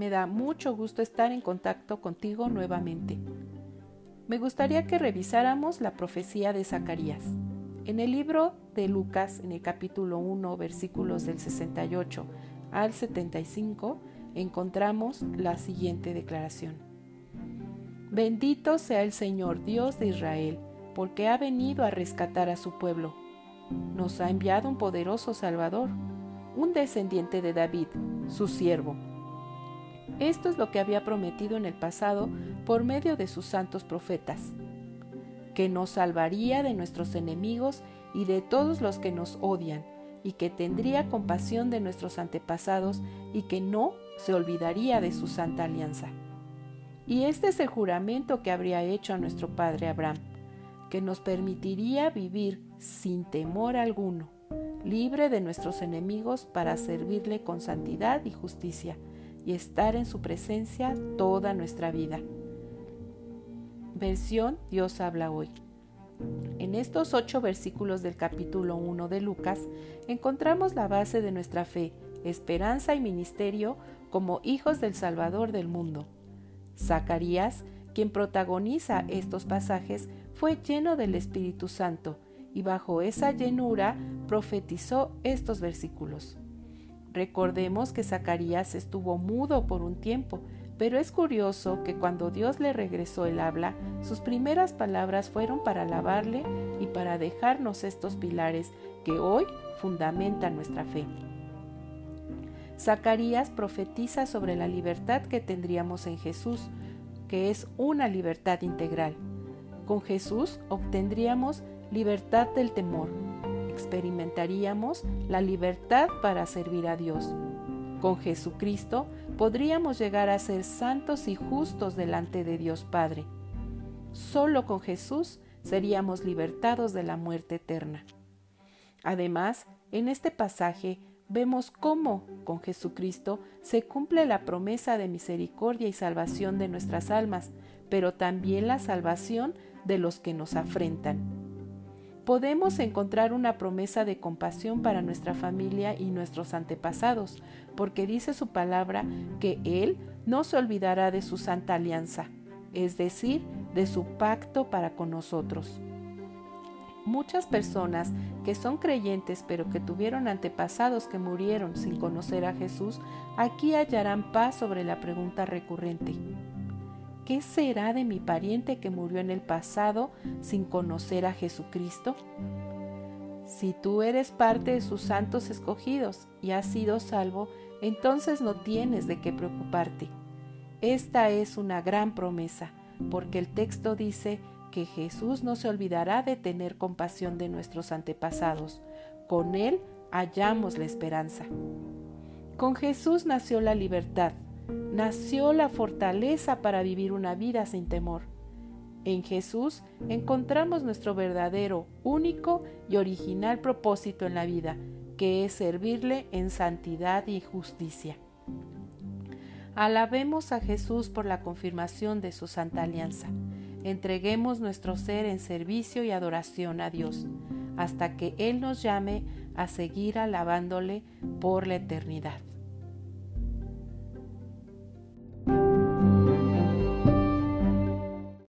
me da mucho gusto estar en contacto contigo nuevamente. Me gustaría que revisáramos la profecía de Zacarías. En el libro de Lucas, en el capítulo 1, versículos del 68 al 75, encontramos la siguiente declaración. Bendito sea el Señor Dios de Israel, porque ha venido a rescatar a su pueblo. Nos ha enviado un poderoso Salvador, un descendiente de David, su siervo. Esto es lo que había prometido en el pasado por medio de sus santos profetas, que nos salvaría de nuestros enemigos y de todos los que nos odian, y que tendría compasión de nuestros antepasados y que no se olvidaría de su santa alianza. Y este es el juramento que habría hecho a nuestro padre Abraham, que nos permitiría vivir sin temor alguno, libre de nuestros enemigos para servirle con santidad y justicia, y estar en su presencia toda nuestra vida. Versión Dios habla hoy. En estos ocho versículos del capítulo 1 de Lucas encontramos la base de nuestra fe, esperanza y ministerio como hijos del Salvador del mundo. Zacarías, quien protagoniza estos pasajes, fue lleno del Espíritu Santo y bajo esa llenura profetizó estos versículos. Recordemos que Zacarías estuvo mudo por un tiempo, pero es curioso que cuando Dios le regresó el habla, sus primeras palabras fueron para alabarle y para dejarnos estos pilares que hoy fundamentan nuestra fe. Zacarías profetiza sobre la libertad que tendríamos en Jesús, que es una libertad integral. Con Jesús obtendríamos libertad del temor, experimentaríamos la libertad para servir a Dios con Jesucristo podríamos llegar a ser santos y justos delante de Dios Padre. Solo con Jesús seríamos libertados de la muerte eterna. Además, en este pasaje vemos cómo con Jesucristo se cumple la promesa de misericordia y salvación de nuestras almas, pero también la salvación de los que nos afrentan podemos encontrar una promesa de compasión para nuestra familia y nuestros antepasados, porque dice su palabra que Él no se olvidará de su santa alianza, es decir, de su pacto para con nosotros. Muchas personas que son creyentes pero que tuvieron antepasados que murieron sin conocer a Jesús, aquí hallarán paz sobre la pregunta recurrente. ¿Qué será de mi pariente que murió en el pasado sin conocer a Jesucristo? Si tú eres parte de sus santos escogidos y has sido salvo, entonces no tienes de qué preocuparte. Esta es una gran promesa, porque el texto dice que Jesús no se olvidará de tener compasión de nuestros antepasados. Con Él hallamos la esperanza. Con Jesús nació la libertad, nació la fortaleza para vivir una vida sin temor. En Jesús encontramos nuestro verdadero, único y original propósito en la vida, que es servirle en santidad y justicia. Alabemos a Jesús por la confirmación de su santa alianza. Entreguemos nuestro ser en servicio y adoración a Dios, hasta que Él nos llame a seguir alabándole por la eternidad.